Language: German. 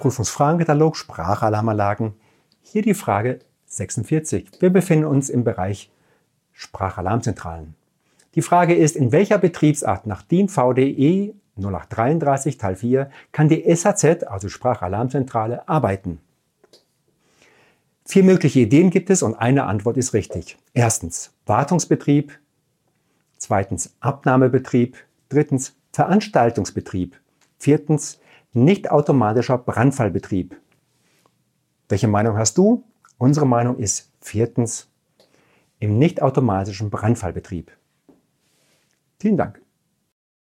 Prüfungsfragenkatalog Sprachalarmanlagen. Hier die Frage 46. Wir befinden uns im Bereich Sprachalarmzentralen. Die Frage ist, in welcher Betriebsart nach DIN VDE 0833 Teil 4 kann die SAZ, also Sprachalarmzentrale, arbeiten? Vier mögliche Ideen gibt es und eine Antwort ist richtig. Erstens Wartungsbetrieb, zweitens Abnahmebetrieb, drittens Veranstaltungsbetrieb, viertens nicht automatischer Brandfallbetrieb. Welche Meinung hast du? Unsere Meinung ist viertens im nicht automatischen Brandfallbetrieb. Vielen Dank.